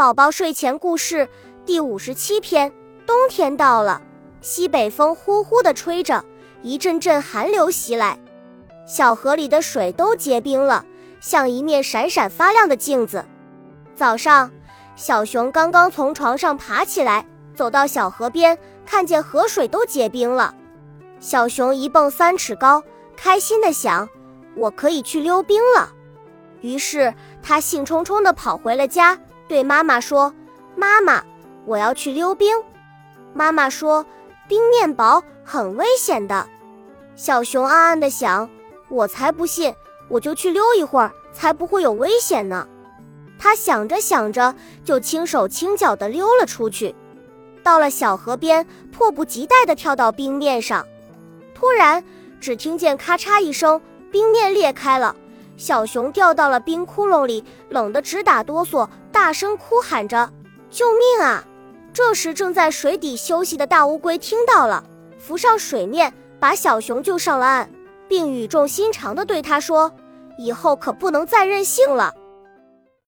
宝宝睡前故事第五十七篇：冬天到了，西北风呼呼地吹着，一阵阵寒流袭来，小河里的水都结冰了，像一面闪闪发亮的镜子。早上，小熊刚刚从床上爬起来，走到小河边，看见河水都结冰了。小熊一蹦三尺高，开心地想：“我可以去溜冰了。”于是，他兴冲冲地跑回了家。对妈妈说：“妈妈，我要去溜冰。”妈妈说：“冰面薄，很危险的。”小熊暗暗地想：“我才不信，我就去溜一会儿，才不会有危险呢。”他想着想着，就轻手轻脚地溜了出去。到了小河边，迫不及待地跳到冰面上。突然，只听见咔嚓一声，冰面裂开了。小熊掉到了冰窟窿里，冷得直打哆嗦，大声哭喊着：“救命啊！”这时，正在水底休息的大乌龟听到了，浮上水面，把小熊救上了岸，并语重心长地对他说：“以后可不能再任性了。”